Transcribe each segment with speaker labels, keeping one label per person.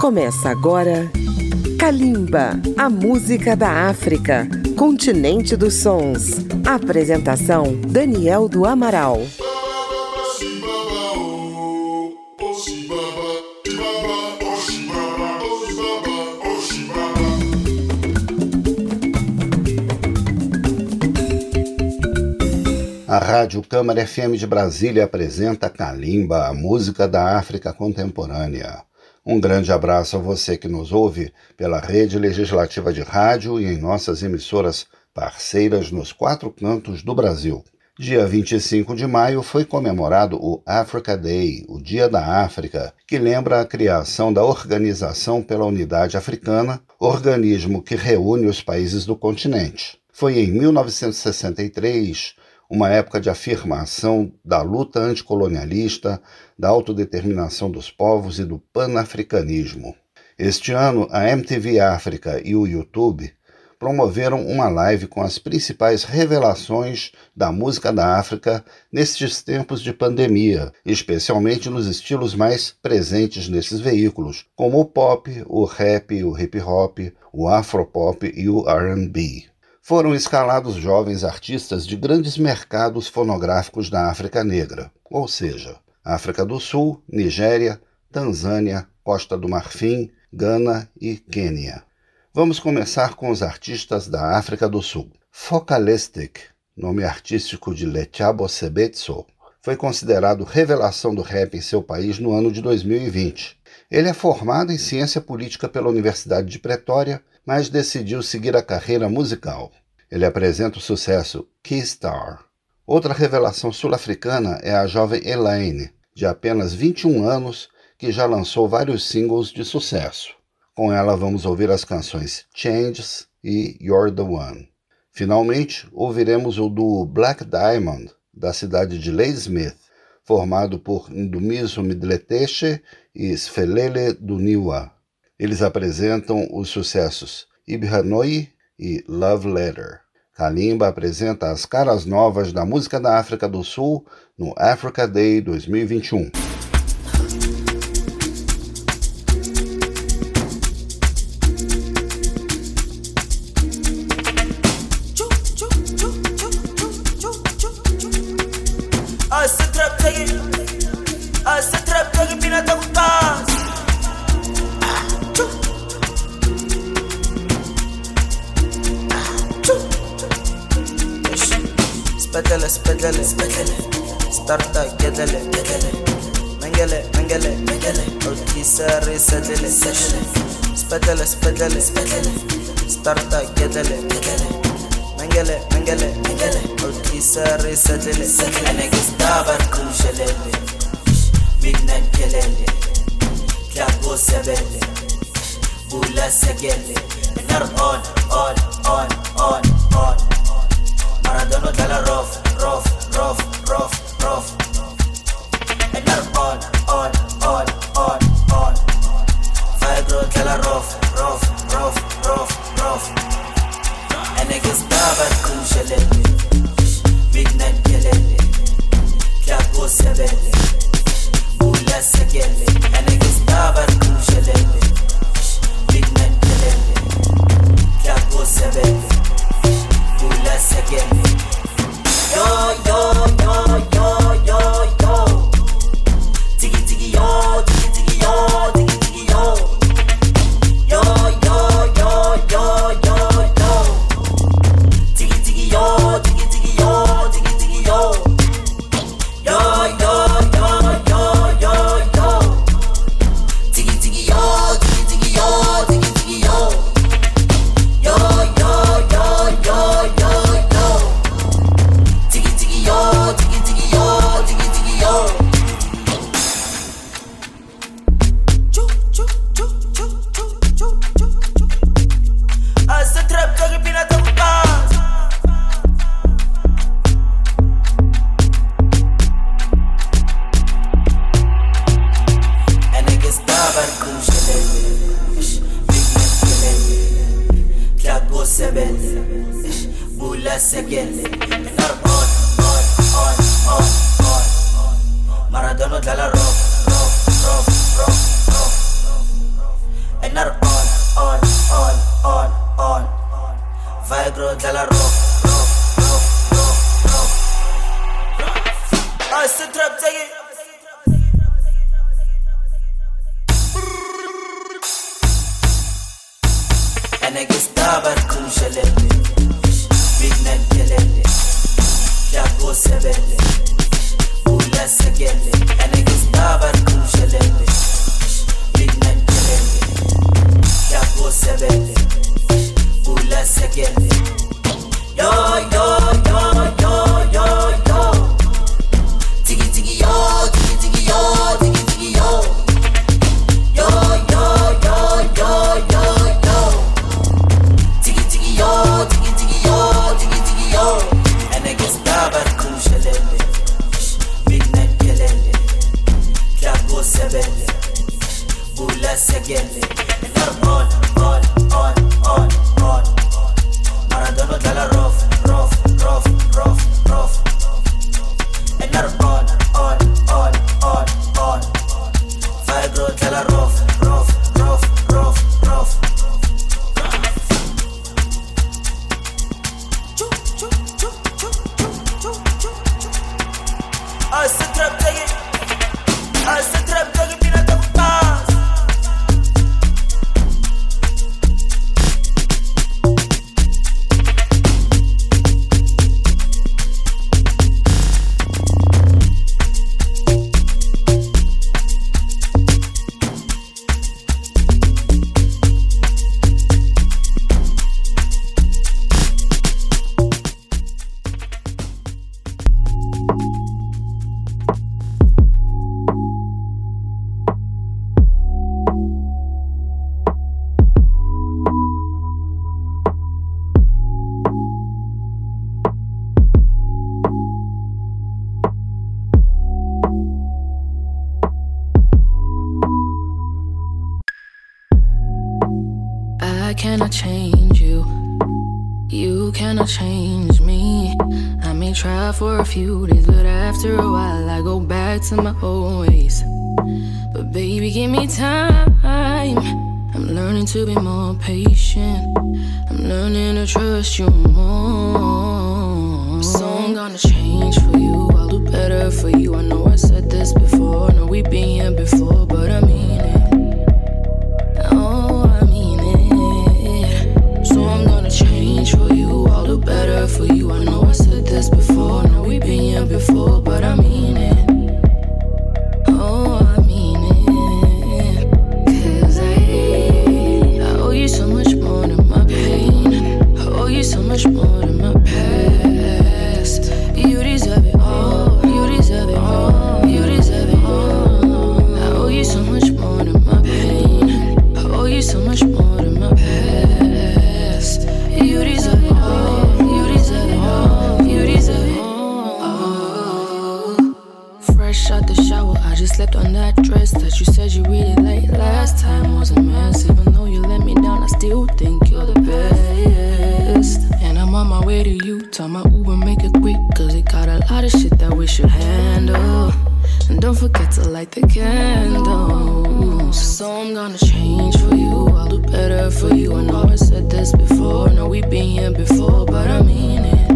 Speaker 1: Começa agora Kalimba, a música da África, continente dos sons. Apresentação Daniel do Amaral.
Speaker 2: A Rádio Câmara FM de Brasília apresenta Kalimba, a música da África contemporânea. Um grande abraço a você que nos ouve pela rede legislativa de rádio e em nossas emissoras parceiras nos quatro cantos do Brasil. Dia 25 de maio foi comemorado o Africa Day, o Dia da África, que lembra a criação da Organização pela Unidade Africana, organismo que reúne os países do continente. Foi em 1963 uma época de afirmação da luta anticolonialista, da autodeterminação dos povos e do panafricanismo. Este ano, a MTV África e o YouTube promoveram uma live com as principais revelações da música da África nestes tempos de pandemia, especialmente nos estilos mais presentes nesses veículos, como o pop, o rap, o hip hop, o afropop e o R&B foram escalados jovens artistas de grandes mercados fonográficos da África Negra, ou seja, África do Sul, Nigéria, Tanzânia, Costa do Marfim, Gana e Quênia. Vamos começar com os artistas da África do Sul. Focalistic, nome artístico de Lechabo Sebetso, foi considerado revelação do rap em seu país no ano de 2020. Ele é formado em ciência política pela Universidade de Pretória, mas decidiu seguir a carreira musical. Ele apresenta o sucesso Keystar. Outra revelação sul-africana é a jovem Elaine, de apenas 21 anos, que já lançou vários singles de sucesso. Com ela vamos ouvir as canções Changes e You're the One. Finalmente, ouviremos o do Black Diamond, da cidade de Ladysmith, formado por Ndumiso Midleteche e Sfelele Duniwa. Eles apresentam os sucessos Ibhanoi e Love Letter. Kalimba apresenta as caras novas da música da África do Sul no Africa Day 2021.
Speaker 3: سدل سبدل سبدل ستارتا جدل جدل منجل منجل منجل أوتي ساري سدل سدل سبدل سبدل سبدل ستارتا جدل جدل منجل منجل منجل أوتي ساري سدل سدل أنا جستابر كل شلل بدنا كلل كابو سبل بولا سجل النار on on on on on. Maradona dalla segele. Nar
Speaker 4: for a few days, but after a while, I go back to my old ways. But baby, give me time. I'm learning to be more patient. I'm learning to trust you more. So I'm gonna change for you. I'll do better for you. I know I said this before. I know we've been here before, but I mean. slept on that dress that you said you really liked last time was a mess. Even though you let me down, I still think you're the best. And I'm on my way to you, Utah. My Uber make it quick, cause it got a lot of shit that we should handle. And don't forget to light the candles. So I'm gonna change for you. I'll do better for you. I know I said this before. know we've been here before, but I mean it.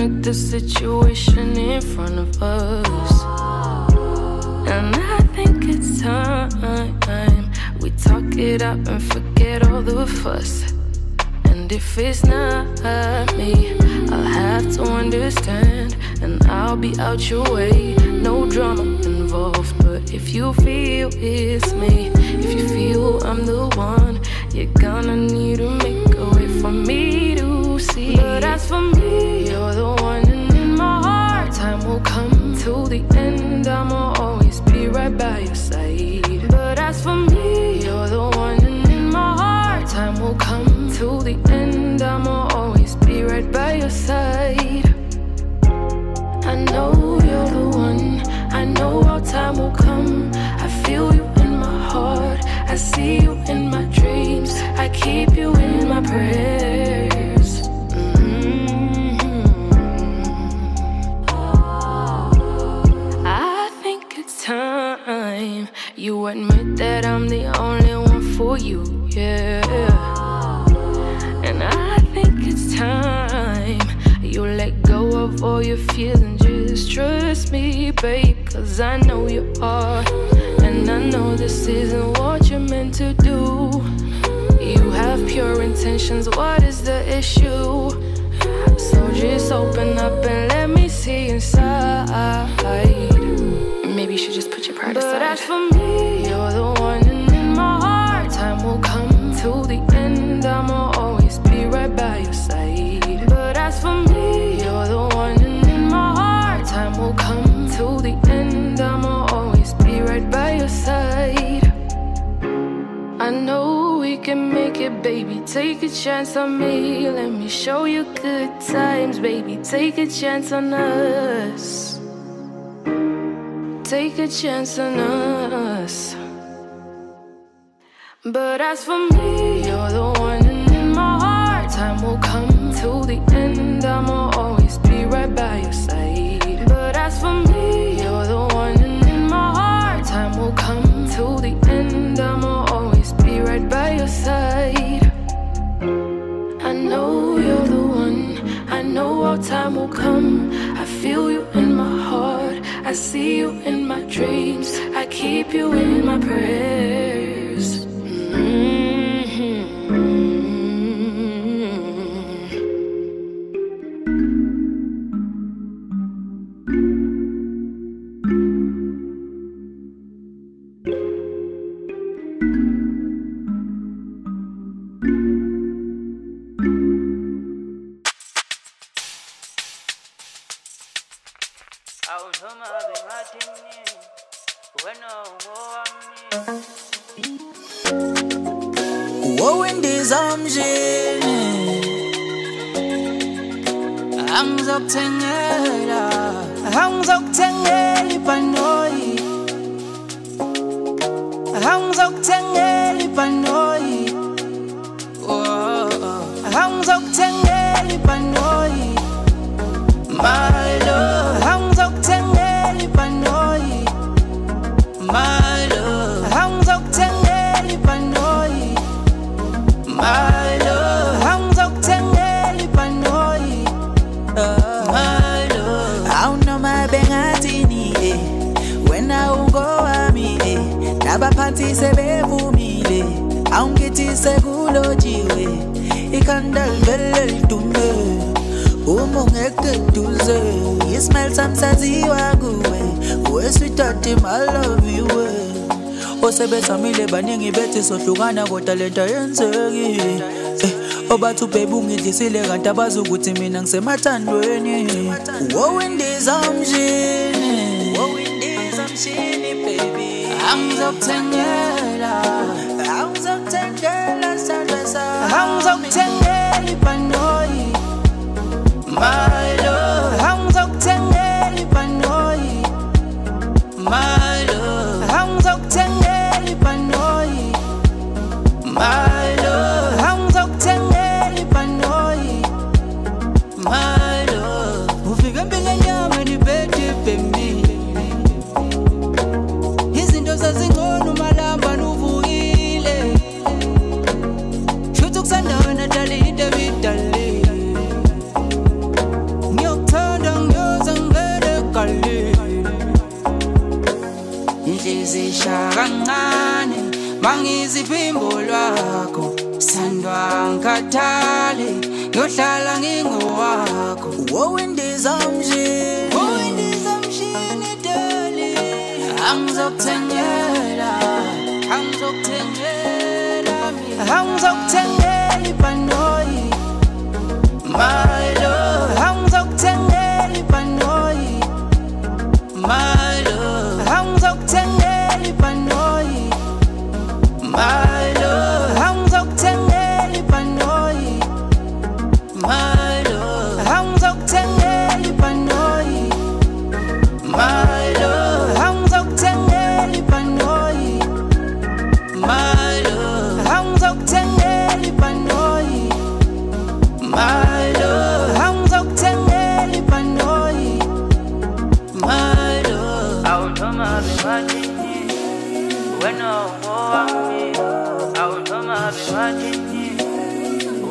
Speaker 4: At the situation in front of us. And I think it's time we talk it out and forget all the fuss. And if it's not me, I'll have to understand. And I'll be out your way, no drama involved. But if you feel it's me, if you feel I'm the one, you're gonna need to make a way for me to see. But as for me, you're the one, in my heart, time will come to the end. I'ma always be right by your side. But as for me, you're the one, in my heart, time will come to the end. I'ma always be right by your side. I know you're the one. I know our time will come. I feel you in my heart. I see you in my dreams. I keep you in my prayers. Admit that I'm the only one for you, yeah. And I think it's time you let go of all your fears and just trust me, babe. Cause I know you are. And I know this isn't what you're meant to do. You have pure intentions, what is the issue? So just open up and let me see inside. Maybe you should just put your pride aside. But as for me, you're the one, in my heart, time will come to the end. I'ma always be right by your side. But as for me, you're the one, in my heart, time will come to the end. I'ma always be right by your side. I know we can make it, baby. Take a chance on me. Let me show you good times, baby. Take a chance on us. Take a chance on us. But as for me, you're the one, in my heart, time will come to the end. I'ma always be right by your side. But as for me, you're the one, in my heart, time will come to the end. I'ma always be right by your side. I know you're the one. I know our time will come. I feel you. I see you in my dreams. I keep you in my prayers.
Speaker 3: Ikhanda livele lidume uma ungekho eduze ismail sami saziwa kuwe you. eh. osebethamile baningi bethi sohlukana kodwa lento yenzeki obathi ubhebe ungidlisile kanti abazi ukuthi mina ngisemathandweni wowindizamshini wowindizamshini my love angizokuthengela ibhanoyi my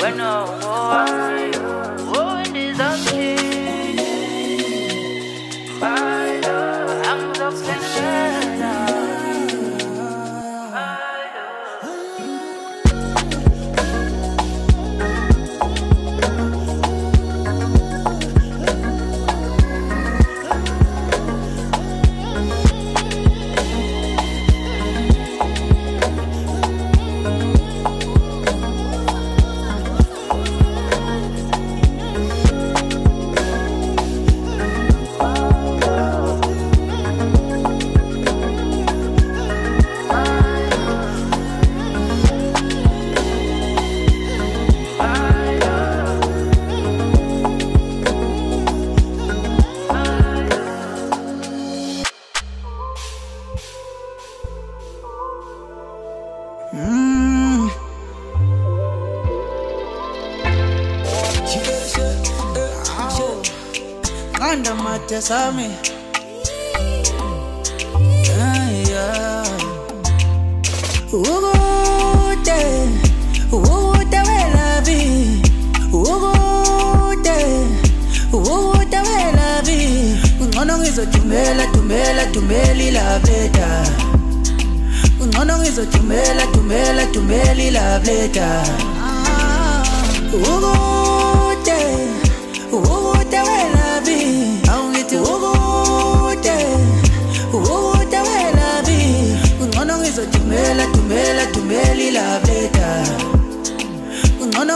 Speaker 5: I know. besarme. Ay, ay.
Speaker 6: Ukude, ukude wena
Speaker 7: bi. Ukude, ukude wena bi. Ungcono ngizodumbela, dumbela, dumbela ilabeda. Ungcono ngizodumbela, dumbela, dumbela ilabeda. Ukude, ukude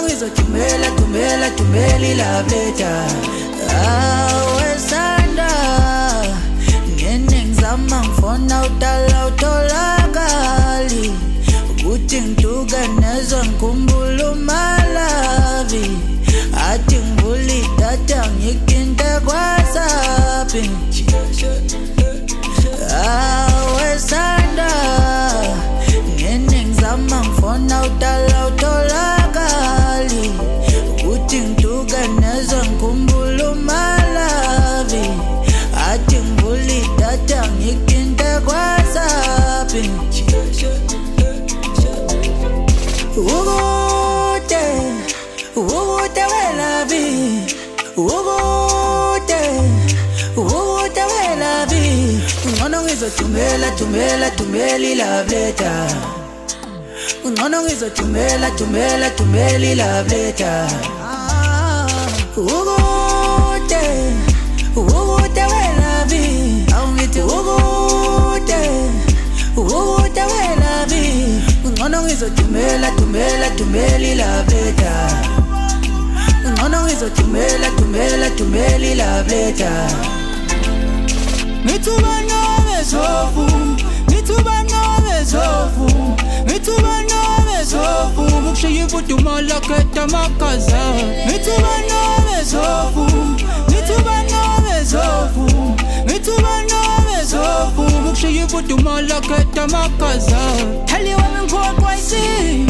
Speaker 7: ungcono ngizodumela dumela dumela ilabeda awesanda ngene ngizama ngifona udala utholakali. Ukuthi ngiduke nezwe ngikhumbula umalavi. Athi ngivula idatha ngikinte kwasapi ngizothumela thumela thumela ilove letter. Ungcono ngizothumela thumela thumela ilove letter. Ukude ukude welabi awungithi ukude ukude welabi ungcono ngizothumela thumela thumela ilove letter. Ungcono ngizothumela thumela thumela ilove
Speaker 5: letter. Mithu bezovu ngithubana bezovu ngithubana bezovu ukushiya imfudumala khetha amagaza ngithubana bezovu ngithubana bezovu ngithubana bezovu ukushiya imfudumala khetha amagaza
Speaker 7: tell you I'm caught by sin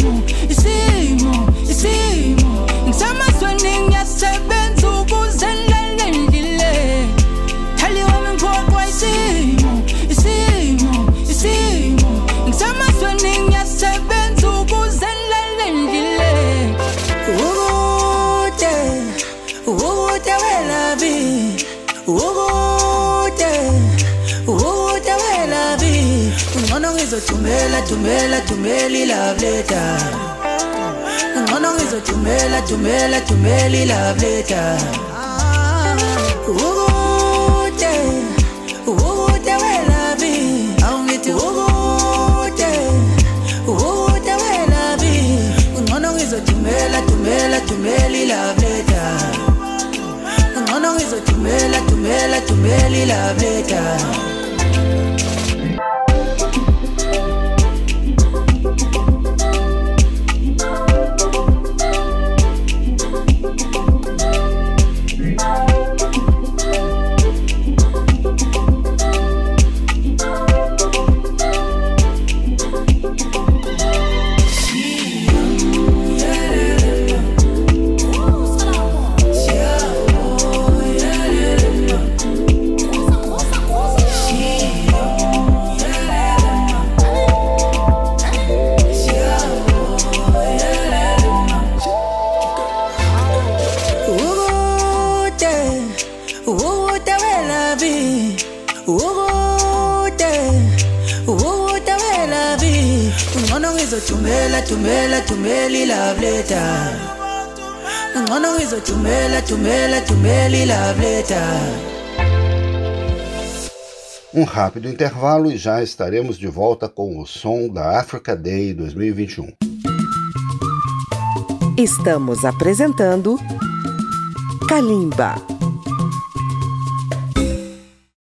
Speaker 7: ngizothumela thumela thumela ilove letter. Ngcono ngizothumela thumela thumela ilove letter. Ukude ukude welabi. Awungithi ukude ukude welabi. Ngcono ngizothumela thumela thumela ilove letter. Ngcono ngizothumela thumela thumela ilove letter. Thumela thumela ilove letter ngcono ngizothumela thumela thumela ilove letter
Speaker 2: Um rápido intervalo e já estaremos de volta com o som da Africa Day 2021.
Speaker 1: Estamos apresentando Kalimba.